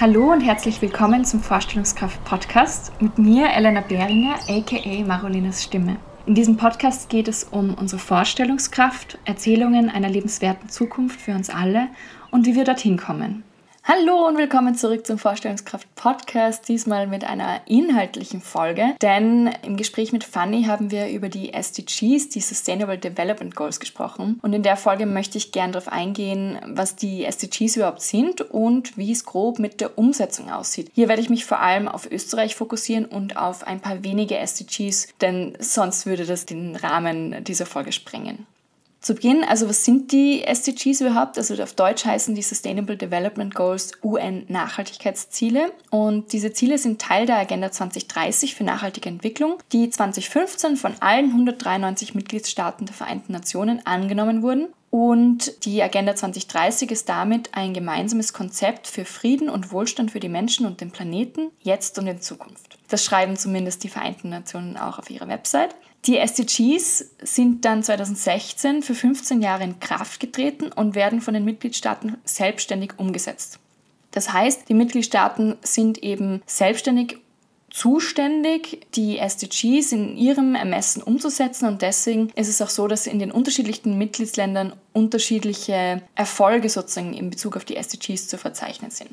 Hallo und herzlich willkommen zum Vorstellungskraft Podcast mit mir, Elena Behringer, aka Marolinas Stimme. In diesem Podcast geht es um unsere Vorstellungskraft, Erzählungen einer lebenswerten Zukunft für uns alle und wie wir dorthin kommen. Hallo und willkommen zurück zum Vorstellungskraft Podcast, diesmal mit einer inhaltlichen Folge, denn im Gespräch mit Fanny haben wir über die SDGs, die Sustainable Development Goals gesprochen und in der Folge möchte ich gerne darauf eingehen, was die SDGs überhaupt sind und wie es grob mit der Umsetzung aussieht. Hier werde ich mich vor allem auf Österreich fokussieren und auf ein paar wenige SDGs, denn sonst würde das den Rahmen dieser Folge sprengen. Zu Beginn, also was sind die SDGs überhaupt? Also auf Deutsch heißen die Sustainable Development Goals UN-Nachhaltigkeitsziele. Und diese Ziele sind Teil der Agenda 2030 für nachhaltige Entwicklung, die 2015 von allen 193 Mitgliedstaaten der Vereinten Nationen angenommen wurden. Und die Agenda 2030 ist damit ein gemeinsames Konzept für Frieden und Wohlstand für die Menschen und den Planeten, jetzt und in Zukunft. Das schreiben zumindest die Vereinten Nationen auch auf ihrer Website. Die SDGs sind dann 2016 für 15 Jahre in Kraft getreten und werden von den Mitgliedstaaten selbstständig umgesetzt. Das heißt, die Mitgliedstaaten sind eben selbstständig zuständig, die SDGs in ihrem Ermessen umzusetzen und deswegen ist es auch so, dass in den unterschiedlichen Mitgliedsländern unterschiedliche Erfolge sozusagen in Bezug auf die SDGs zu verzeichnen sind.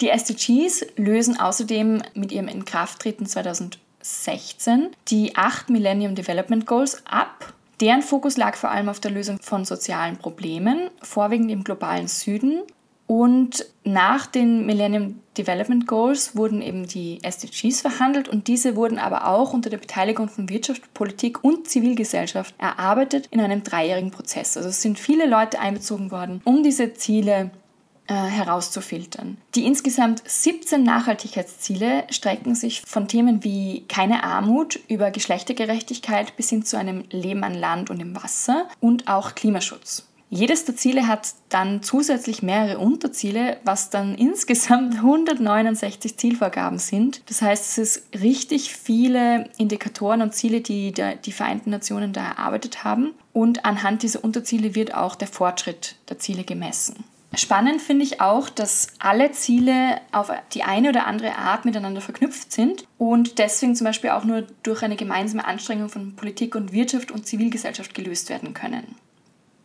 Die SDGs lösen außerdem mit ihrem Inkrafttreten 2000 2016 die acht Millennium Development Goals ab. Deren Fokus lag vor allem auf der Lösung von sozialen Problemen, vorwiegend im globalen Süden. Und nach den Millennium Development Goals wurden eben die SDGs verhandelt und diese wurden aber auch unter der Beteiligung von Wirtschaft, Politik und Zivilgesellschaft erarbeitet in einem dreijährigen Prozess. Also es sind viele Leute einbezogen worden, um diese Ziele äh, herauszufiltern. Die insgesamt 17 Nachhaltigkeitsziele strecken sich von Themen wie keine Armut über Geschlechtergerechtigkeit bis hin zu einem Leben an Land und im Wasser und auch Klimaschutz. Jedes der Ziele hat dann zusätzlich mehrere Unterziele, was dann insgesamt 169 Zielvorgaben sind. Das heißt, es ist richtig viele Indikatoren und Ziele, die die Vereinten Nationen da erarbeitet haben. Und anhand dieser Unterziele wird auch der Fortschritt der Ziele gemessen. Spannend finde ich auch, dass alle Ziele auf die eine oder andere Art miteinander verknüpft sind und deswegen zum Beispiel auch nur durch eine gemeinsame Anstrengung von Politik und Wirtschaft und Zivilgesellschaft gelöst werden können.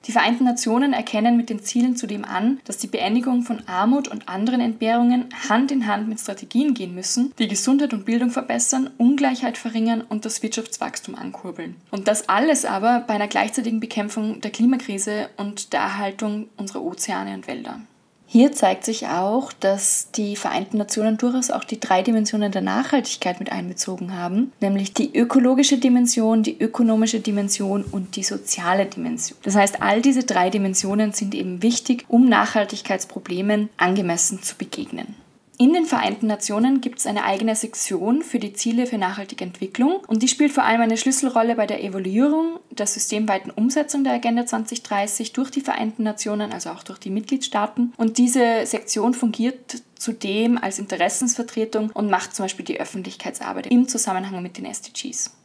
Die Vereinten Nationen erkennen mit den Zielen zudem an, dass die Beendigung von Armut und anderen Entbehrungen Hand in Hand mit Strategien gehen müssen, die Gesundheit und Bildung verbessern, Ungleichheit verringern und das Wirtschaftswachstum ankurbeln. Und das alles aber bei einer gleichzeitigen Bekämpfung der Klimakrise und der Erhaltung unserer Ozeane und Wälder. Hier zeigt sich auch, dass die Vereinten Nationen durchaus auch die drei Dimensionen der Nachhaltigkeit mit einbezogen haben, nämlich die ökologische Dimension, die ökonomische Dimension und die soziale Dimension. Das heißt, all diese drei Dimensionen sind eben wichtig, um Nachhaltigkeitsproblemen angemessen zu begegnen. In den Vereinten Nationen gibt es eine eigene Sektion für die Ziele für nachhaltige Entwicklung und die spielt vor allem eine Schlüsselrolle bei der Evaluierung der systemweiten Umsetzung der Agenda 2030 durch die Vereinten Nationen, also auch durch die Mitgliedstaaten. Und diese Sektion fungiert zudem als Interessensvertretung und macht zum Beispiel die Öffentlichkeitsarbeit im Zusammenhang mit den SDGs.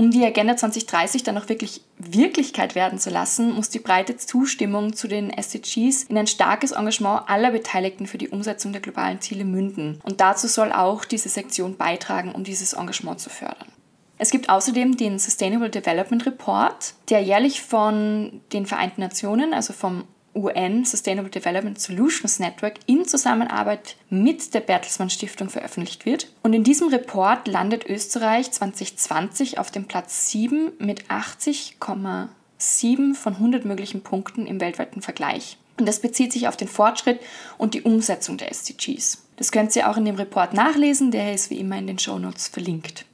Um die Agenda 2030 dann auch wirklich Wirklichkeit werden zu lassen, muss die breite Zustimmung zu den SDGs in ein starkes Engagement aller Beteiligten für die Umsetzung der globalen Ziele münden. Und dazu soll auch diese Sektion beitragen, um dieses Engagement zu fördern. Es gibt außerdem den Sustainable Development Report, der jährlich von den Vereinten Nationen, also vom UN Sustainable Development Solutions Network in Zusammenarbeit mit der Bertelsmann Stiftung veröffentlicht wird. Und in diesem Report landet Österreich 2020 auf dem Platz 7 mit 80,7 von 100 möglichen Punkten im weltweiten Vergleich. Und das bezieht sich auf den Fortschritt und die Umsetzung der SDGs. Das könnt ihr auch in dem Report nachlesen, der ist wie immer in den Show Notes verlinkt.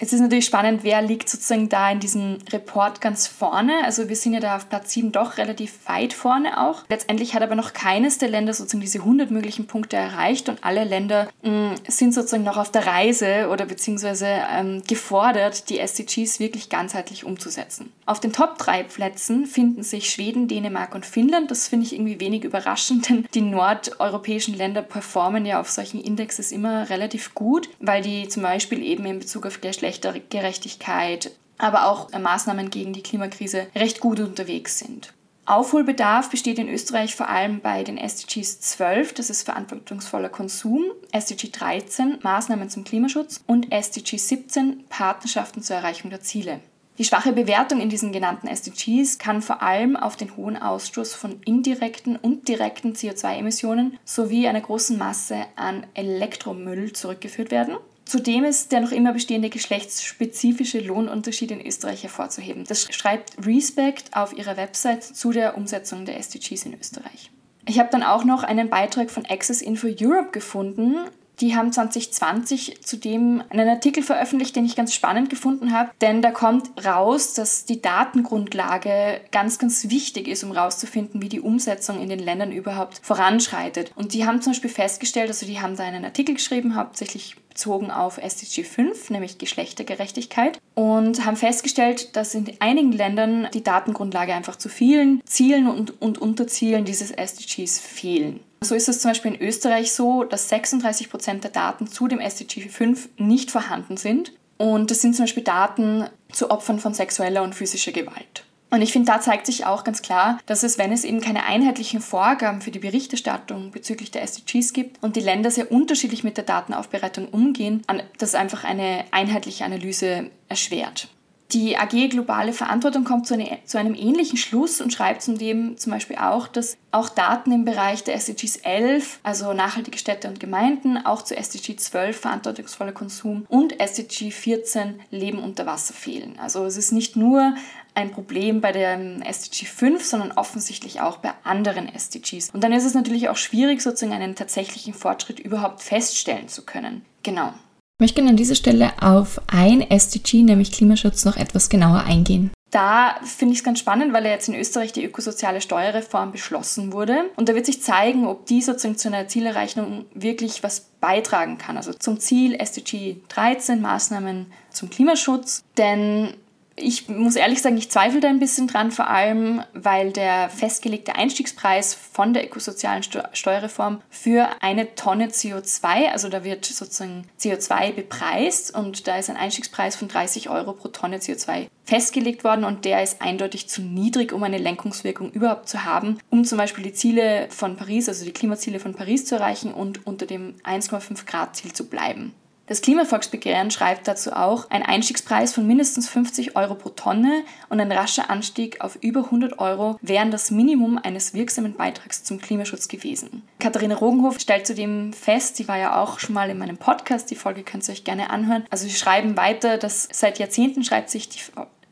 Es ist natürlich spannend, wer liegt sozusagen da in diesem Report ganz vorne. Also wir sind ja da auf Platz 7 doch relativ weit vorne auch. Letztendlich hat aber noch keines der Länder sozusagen diese 100 möglichen Punkte erreicht und alle Länder mh, mm, sind sozusagen noch auf der Reise oder beziehungsweise ähm, gefordert, die SDGs wirklich ganzheitlich umzusetzen. Auf den Top 3 Plätzen finden sich Schweden, Dänemark und Finnland. Das finde ich irgendwie wenig überraschend, denn die nordeuropäischen Länder performen ja auf solchen Indexes immer relativ gut, weil die zum Beispiel eben in Bezug auf der Geschlechtergerechtigkeit, aber auch Maßnahmen gegen die Klimakrise recht gut unterwegs sind. Aufholbedarf besteht in Österreich vor allem bei den SDGs 12, das ist verantwortungsvoller Konsum, SDG 13, Maßnahmen zum Klimaschutz und SDG 17, Partnerschaften zur Erreichung der Ziele. Die schwache Bewertung in diesen genannten SDGs kann vor allem auf den hohen Ausstoß von indirekten und direkten CO2-Emissionen sowie einer großen Masse an Elektromüll zurückgeführt werden. Zudem ist der noch immer bestehende geschlechtsspezifische Lohnunterschied in Österreich hervorzuheben. Das schreibt Respect auf ihrer Website zu der Umsetzung der SDGs in Österreich. Ich habe dann auch noch einen Beitrag von Access Info Europe gefunden, die haben 2020 zudem einen Artikel veröffentlicht, den ich ganz spannend gefunden habe, denn da kommt raus, dass die Datengrundlage ganz, ganz wichtig ist, um herauszufinden, wie die Umsetzung in den Ländern überhaupt voranschreitet. Und die haben zum Beispiel festgestellt, also die haben da einen Artikel geschrieben, hauptsächlich bezogen auf SDG 5, nämlich Geschlechtergerechtigkeit, und haben festgestellt, dass in einigen Ländern die Datengrundlage einfach zu vielen Zielen und, und Unterzielen dieses SDGs fehlen. So ist es zum Beispiel in Österreich so, dass 36 Prozent der Daten zu dem SDG 5 nicht vorhanden sind. Und das sind zum Beispiel Daten zu Opfern von sexueller und physischer Gewalt. Und ich finde, da zeigt sich auch ganz klar, dass es, wenn es eben keine einheitlichen Vorgaben für die Berichterstattung bezüglich der SDGs gibt und die Länder sehr unterschiedlich mit der Datenaufbereitung umgehen, das einfach eine einheitliche Analyse erschwert. Die AG Globale Verantwortung kommt zu, eine, zu, einem ähnlichen Schluss und schreibt zudem zum Beispiel auch, dass auch Daten im Bereich der SDGs 11, also nachhaltige Städte und Gemeinden, auch zu SDG 12, verantwortungsvoller Konsum und SDG 14, Leben unter Wasser fehlen. Also es ist nicht nur ein Problem bei dem SDG 5, sondern offensichtlich auch bei anderen SDGs. Und dann ist es natürlich auch schwierig, sozusagen einen tatsächlichen Fortschritt überhaupt feststellen zu können. Genau. Möchte an dieser Stelle auf ein SDG, nämlich Klimaschutz, noch etwas genauer eingehen. Da finde ich es ganz spannend, weil ja jetzt in Österreich die ökosoziale Steuerreform beschlossen wurde. Und da wird sich zeigen, ob die sozusagen zu einer Zielerreichung wirklich was beitragen kann. Also zum Ziel SDG 13, Maßnahmen zum Klimaschutz. Denn ich muss ehrlich sagen, ich zweifle da ein bisschen dran, vor allem weil der festgelegte Einstiegspreis von der ökosozialen Steuerreform für eine Tonne CO2, also da wird sozusagen CO2 bepreist und da ist ein Einstiegspreis von 30 Euro pro Tonne CO2 festgelegt worden und der ist eindeutig zu niedrig, um eine Lenkungswirkung überhaupt zu haben, um zum Beispiel die Ziele von Paris, also die Klimaziele von Paris zu erreichen und unter dem 1,5 Grad Ziel zu bleiben. Das Klimavolksbegehren schreibt dazu auch, ein Einstiegspreis von mindestens 50 Euro pro Tonne und ein rascher Anstieg auf über 100 Euro wären das Minimum eines wirksamen Beitrags zum Klimaschutz gewesen. Katharina Rogenhof stellt zudem fest, sie war ja auch schon mal in meinem Podcast, die Folge könnt ihr euch gerne anhören. Also sie schreiben weiter, dass seit Jahrzehnten schreibt sich die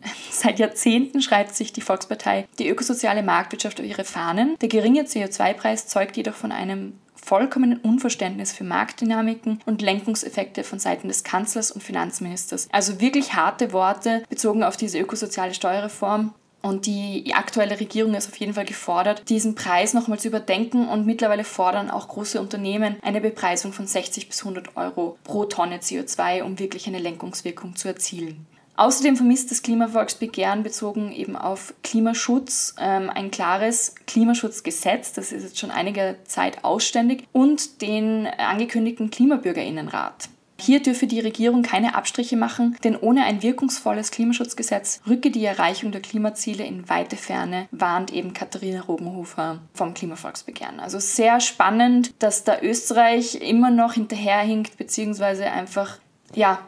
Seit Jahrzehnten schreibt sich die Volkspartei die ökosoziale Marktwirtschaft auf ihre Fahnen. Der geringe CO2-Preis zeugt jedoch von einem vollkommenen Unverständnis für Marktdynamiken und Lenkungseffekte von Seiten des Kanzlers und Finanzministers. Also wirklich harte Worte bezogen auf diese ökosoziale Steuerreform. Und die aktuelle Regierung ist auf jeden Fall gefordert, diesen Preis nochmal zu überdenken und mittlerweile fordern auch große Unternehmen eine Bepreisung von 60 bis 100 Euro pro Tonne CO2, um wirklich eine Lenkungswirkung zu erzielen. Außerdem vermisst das Klimavolksbegehren bezogen eben auf Klimaschutz ähm, ein klares Klimaschutzgesetz, das ist jetzt schon einige Zeit ausständig, und den angekündigten Klimabürgerinnenrat. Hier dürfe die Regierung keine Abstriche machen, denn ohne ein wirkungsvolles Klimaschutzgesetz rücke die Erreichung der Klimaziele in weite Ferne, warnt eben Katharina Rogenhofer vom Klimavolksbegehren. Also sehr spannend, dass da Österreich immer noch hinterherhinkt, beziehungsweise einfach ja,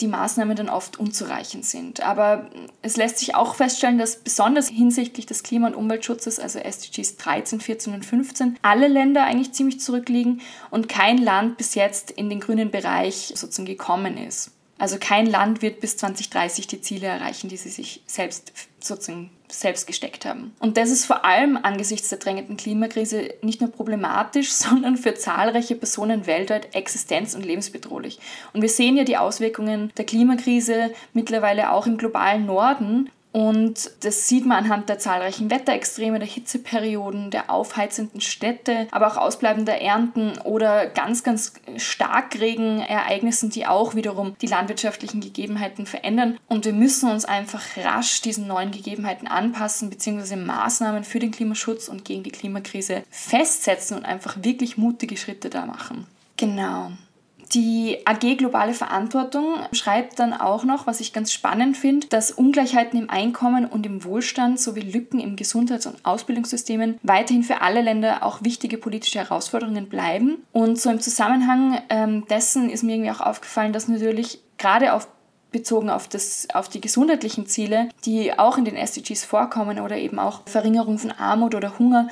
die Maßnahmen dann oft unzureichend sind. Aber es lässt sich auch feststellen, dass besonders hinsichtlich des Klima- und Umweltschutzes, also SDGs 13, 14 und 15, alle Länder eigentlich ziemlich zurückliegen und kein Land bis jetzt in den grünen Bereich sozusagen gekommen ist. Also kein Land wird bis 2030 die Ziele erreichen, die sie sich selbst sozusagen selbst gesteckt haben. Und das ist vor allem angesichts der drängenden Klimakrise nicht nur problematisch, sondern für zahlreiche Personen weltweit existenz- und lebensbedrohlich. Und wir sehen ja die Auswirkungen der Klimakrise mittlerweile auch im globalen Norden, und das sieht man anhand der zahlreichen Wetterextreme, der Hitzeperioden, der aufheizenden Städte, aber auch ausbleibender Ernten oder ganz, ganz Starkregenereignissen, die auch wiederum die landwirtschaftlichen Gegebenheiten verändern. Und wir müssen uns einfach rasch diesen neuen Gegebenheiten anpassen, beziehungsweise Maßnahmen für den Klimaschutz und gegen die Klimakrise festsetzen und einfach wirklich mutige Schritte da machen. Genau. Die AG Globale Verantwortung schreibt dann auch noch, was ich ganz spannend finde, dass Ungleichheiten im Einkommen und im Wohlstand sowie Lücken im Gesundheits- und Ausbildungssystemen weiterhin für alle Länder auch wichtige politische Herausforderungen bleiben. Und so im Zusammenhang ähm, dessen ist mir irgendwie auch aufgefallen, dass natürlich gerade auf bezogen auf, das, auf die gesundheitlichen Ziele, die auch in den SDGs vorkommen oder eben auch Verringerung von Armut oder Hunger,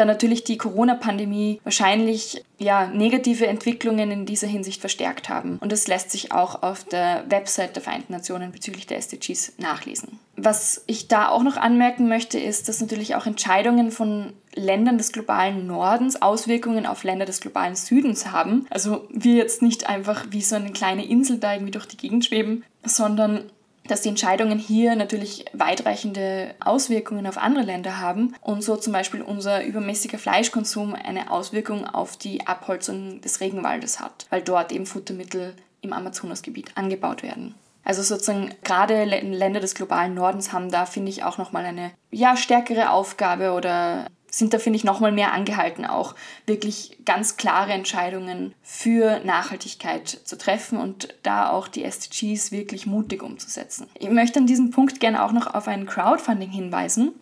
dann natürlich die Corona-Pandemie wahrscheinlich ja, negative Entwicklungen in dieser Hinsicht verstärkt haben. Und das lässt sich auch auf der Website der Vereinten Nationen bezüglich der SDGs nachlesen. Was ich da auch noch anmerken möchte, ist, dass natürlich auch Entscheidungen von Ländern des globalen Nordens Auswirkungen auf Länder des globalen Südens haben. Also wir jetzt nicht einfach wie so eine kleine Insel da irgendwie durch die Gegend schweben, sondern dass die Entscheidungen hier natürlich weitreichende Auswirkungen auf andere Länder haben und so zum Beispiel unser übermäßiger Fleischkonsum eine Auswirkung auf die Abholzung des Regenwaldes hat, weil dort eben Futtermittel im Amazonasgebiet angebaut werden. Also sozusagen gerade Länder des globalen Nordens haben da, finde ich, auch nochmal eine ja, stärkere Aufgabe oder sind da, finde ich, nochmal mehr angehalten, auch wirklich ganz klare Entscheidungen für Nachhaltigkeit zu treffen und da auch die SDGs wirklich mutig umzusetzen. Ich möchte an diesem Punkt gerne auch noch auf ein Crowdfunding hinweisen.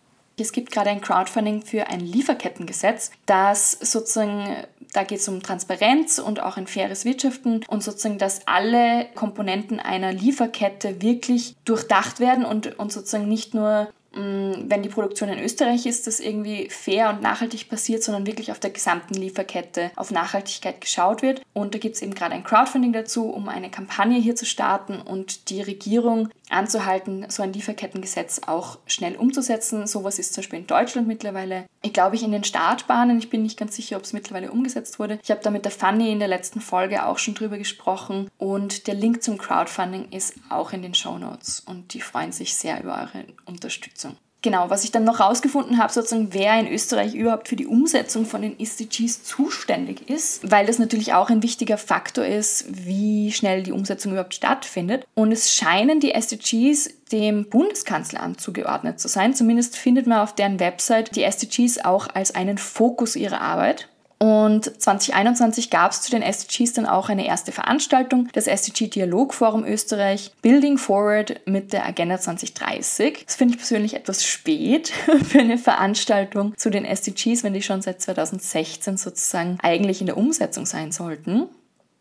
Es gibt gerade ein Crowdfunding für ein Lieferkettengesetz, das sozusagen, da geht es um Transparenz und auch ein faires Wirtschaften und sozusagen, dass alle Komponenten einer Lieferkette wirklich durchdacht werden und, und sozusagen nicht nur wenn die Produktion in Österreich ist, das irgendwie fair und nachhaltig passiert, sondern wirklich auf der gesamten Lieferkette auf Nachhaltigkeit geschaut wird. Und da gibt es eben gerade ein Crowdfunding dazu, um eine Kampagne hier zu starten und die Regierung anzuhalten, so ein Lieferkettengesetz auch schnell umzusetzen. Sowas ist zum Beispiel in Deutschland mittlerweile, ich glaube ich, in den Startbahnen. Ich bin nicht ganz sicher, ob es mittlerweile umgesetzt wurde. Ich habe da mit der Fanny in der letzten Folge auch schon drüber gesprochen und der Link zum Crowdfunding ist auch in den Show Notes und die freuen sich sehr über eure Unterstützung. Genau, was ich dann noch rausgefunden habe, sozusagen, wer in Österreich überhaupt für die Umsetzung von den SDGs zuständig ist, weil das natürlich auch ein wichtiger Faktor ist, wie schnell die Umsetzung überhaupt stattfindet. Und es scheinen die SDGs dem Bundeskanzleramt zugeordnet zu sein. Zumindest findet man auf deren Website die SDGs auch als einen Fokus ihrer Arbeit. Und 2021 gab es zu den SDGs dann auch eine erste Veranstaltung, das SDG Dialogforum Österreich, Building Forward mit der Agenda 2030. Das finde ich persönlich etwas spät für eine Veranstaltung zu den SDGs, wenn die schon seit 2016 sozusagen eigentlich in der Umsetzung sein sollten.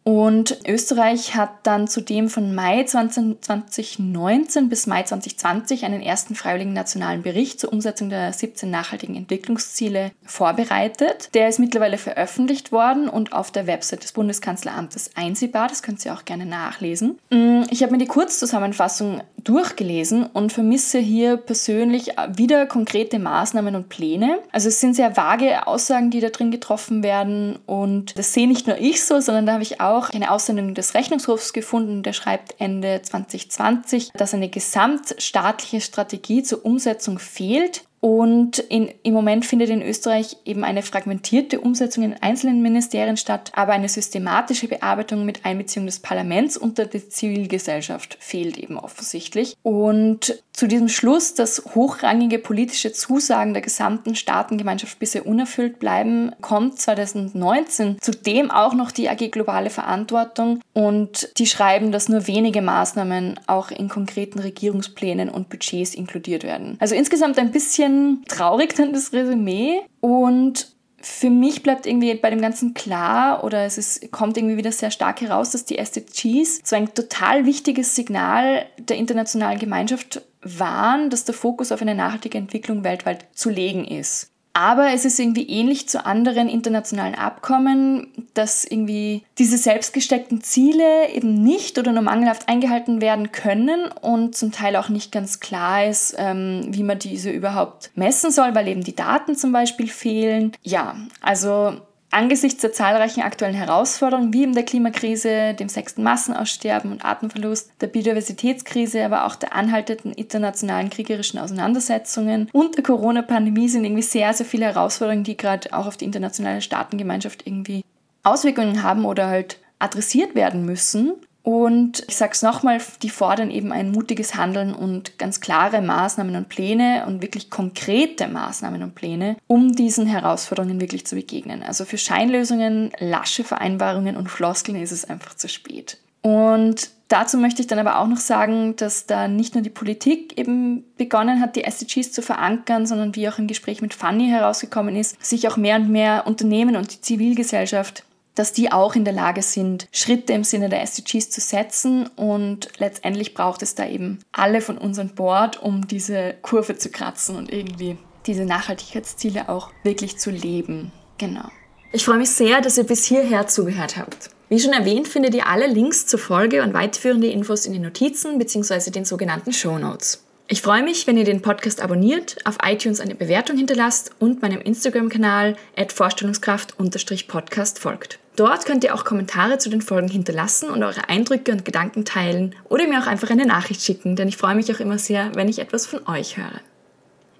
Und Österreich hat dann zudem von Mai 2019 bis Mai 2020 einen ersten freiwilligen nationalen Bericht zur Umsetzung der 17 nachhaltigen Entwicklungsziele vorbereitet. Der ist mittlerweile veröffentlicht worden und auf der Website des Bundeskanzleramtes einsehbar. Das könnt ihr auch gerne nachlesen. Mm, ich habe mir die Kurzzusammenfassung durchgelesen und vermisse hier persönlich wieder konkrete Maßnahmen und Pläne. Also es sind sehr vage Aussagen, die da drin getroffen werden und das sehe nicht nur ich so, sondern da habe ich auch eine Aussendung des Rechnungshofs gefunden, der schreibt Ende 2020, dass eine gesamtstaatliche Strategie zur Umsetzung fehlt. Und in, im Moment findet in Österreich eben eine fragmentierte Umsetzung in einzelnen Ministerien statt, aber eine systematische Bearbeitung mit Einbeziehung des Parlaments und der Zivilgesellschaft fehlt eben offensichtlich. Und zu diesem Schluss, dass hochrangige politische Zusagen der gesamten Staatengemeinschaft bisher unerfüllt bleiben, kommt 2019 zudem auch noch die AG Globale Verantwortung und die schreiben, dass nur wenige Maßnahmen auch in konkreten Regierungsplänen und Budgets inkludiert werden. Also insgesamt ein bisschen traurig dann das Resümee und für mich bleibt irgendwie bei dem Ganzen klar oder es ist, kommt irgendwie wieder sehr stark heraus, dass die SDGs so ein total wichtiges Signal der internationalen Gemeinschaft waren, dass der Fokus auf eine nachhaltige Entwicklung weltweit zu legen ist. Aber es ist irgendwie ähnlich zu anderen internationalen Abkommen, dass irgendwie diese selbstgesteckten Ziele eben nicht oder nur mangelhaft eingehalten werden können und zum Teil auch nicht ganz klar ist, ähm, wie man diese überhaupt messen soll, weil eben die Daten zum Beispiel fehlen. Ja, also Angesichts der zahlreichen aktuellen Herausforderungen, wie eben der Klimakrise, dem sechsten Massenaussterben und Artenverlust, der Biodiversitätskrise, aber auch der anhaltenden internationalen kriegerischen Auseinandersetzungen und der Corona-Pandemie sind irgendwie sehr, sehr viele Herausforderungen, die gerade auch auf die internationale Staatengemeinschaft irgendwie Auswirkungen haben oder halt adressiert werden müssen. Und ich sage es nochmal, die fordern eben ein mutiges Handeln und ganz klare Maßnahmen und Pläne und wirklich konkrete Maßnahmen und Pläne, um diesen Herausforderungen wirklich zu begegnen. Also für Scheinlösungen, lasche Vereinbarungen und Floskeln ist es einfach zu spät. Und dazu möchte ich dann aber auch noch sagen, dass da nicht nur die Politik eben begonnen hat, die SDGs zu verankern, sondern wie auch im Gespräch mit Fanny herausgekommen ist, sich auch mehr und mehr Unternehmen und die Zivilgesellschaft dass die auch in der Lage sind, Schritte im Sinne der SDGs zu setzen. Und letztendlich braucht es da eben alle von uns an Bord, um diese Kurve zu kratzen und irgendwie diese Nachhaltigkeitsziele auch wirklich zu leben. Genau. Ich freue mich sehr, dass ihr bis hierher zugehört habt. Wie schon erwähnt, findet ihr alle Links zur Folge und weiterführende Infos in den Notizen bzw. den sogenannten Show Notes. Ich freue mich, wenn ihr den Podcast abonniert, auf iTunes eine Bewertung hinterlasst und meinem Instagram-Kanal vorstellungskraft-podcast folgt. Dort könnt ihr auch Kommentare zu den Folgen hinterlassen und eure Eindrücke und Gedanken teilen oder mir auch einfach eine Nachricht schicken, denn ich freue mich auch immer sehr, wenn ich etwas von euch höre.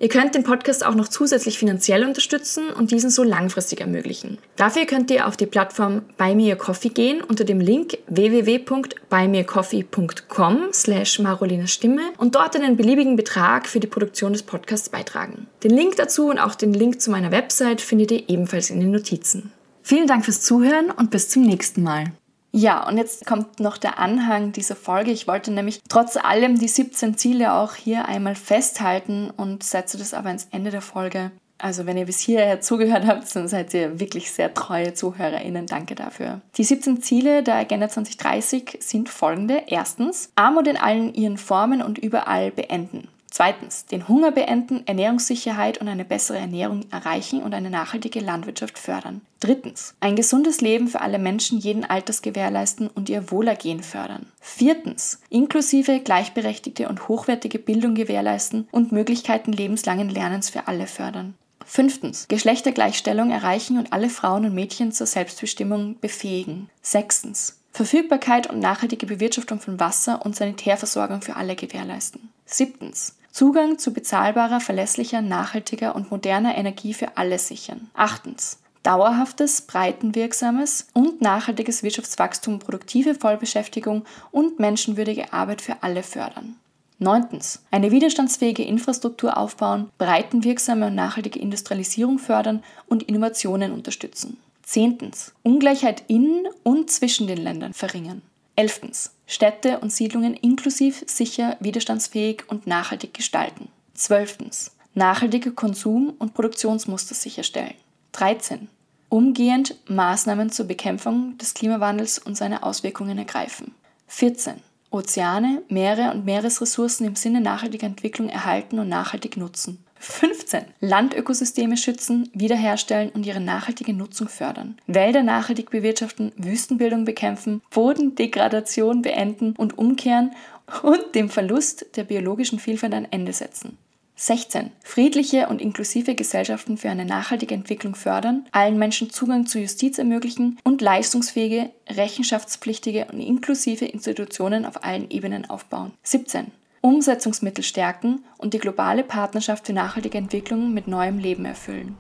Ihr könnt den Podcast auch noch zusätzlich finanziell unterstützen und diesen so langfristig ermöglichen. Dafür könnt ihr auf die Plattform Buy Me a Coffee gehen unter dem Link www.buymeacoffee.com slash Marolinas Stimme und dort einen beliebigen Betrag für die Produktion des Podcasts beitragen. Den Link dazu und auch den Link zu meiner Website findet ihr ebenfalls in den Notizen. Vielen Dank fürs Zuhören und bis zum nächsten Mal. Ja, und jetzt kommt noch der Anhang dieser Folge. Ich wollte nämlich trotz allem die 17 Ziele auch hier einmal festhalten und setze das aber ins Ende der Folge. Also wenn ihr bis hierher zugehört habt, dann seid ihr wirklich sehr treue ZuhörerInnen. Danke dafür. Die 17 Ziele der Agenda 2030 sind folgende. Erstens, Armut in allen ihren Formen und überall beenden. Zweitens, den Hunger beenden, Ernährungssicherheit und eine bessere Ernährung erreichen und eine nachhaltige Landwirtschaft fördern. Drittens, ein gesundes Leben für alle Menschen jeden Alters gewährleisten und ihr Wohlergehen fördern. Viertens, inklusive, gleichberechtigte und hochwertige Bildung gewährleisten und Möglichkeiten lebenslangen Lernens für alle fördern. Fünftens, Geschlechtergleichstellung erreichen und alle Frauen und Mädchen zur Selbstbestimmung befähigen. Sechstens, Verfügbarkeit und nachhaltige Bewirtschaftung von Wasser und Sanitärversorgung für alle gewährleisten. Siebtens. Zugang zu bezahlbarer, verlässlicher, nachhaltiger und moderner Energie für alle sichern. Achtens. Dauerhaftes, breitenwirksames und nachhaltiges Wirtschaftswachstum, produktive Vollbeschäftigung und menschenwürdige Arbeit für alle fördern. Neuntens. Eine widerstandsfähige Infrastruktur aufbauen, breitenwirksame und nachhaltige Industrialisierung fördern und Innovationen unterstützen. Zehntens. Ungleichheit in und zwischen den Ländern verringern. Elftens. Städte und Siedlungen inklusiv, sicher, widerstandsfähig und nachhaltig gestalten. Zwölftens. Nachhaltige Konsum- und Produktionsmuster sicherstellen. 13. Umgehend Maßnahmen zur Bekämpfung des Klimawandels und seine Auswirkungen ergreifen. 14. Ozeane, Meere und Meeresressourcen im Sinne nachhaltiger Entwicklung erhalten und nachhaltig nutzen. 15. Landökosysteme schützen, wiederherstellen und ihre nachhaltige Nutzung fördern. Wälder nachhaltig bewirtschaften, Wüstenbildung bekämpfen, Bodendegradation beenden und umkehren und dem Verlust der biologischen Vielfalt ein Ende setzen. 16. Friedliche und inklusive Gesellschaften für eine nachhaltige Entwicklung fördern, allen Menschen Zugang zu Justiz ermöglichen und leistungsfähige, rechenschaftspflichtige und inklusive Institutionen auf allen Ebenen aufbauen. 17. Umsetzungsmittel stärken und die globale Partnerschaft für nachhaltige Entwicklung mit neuem Leben erfüllen.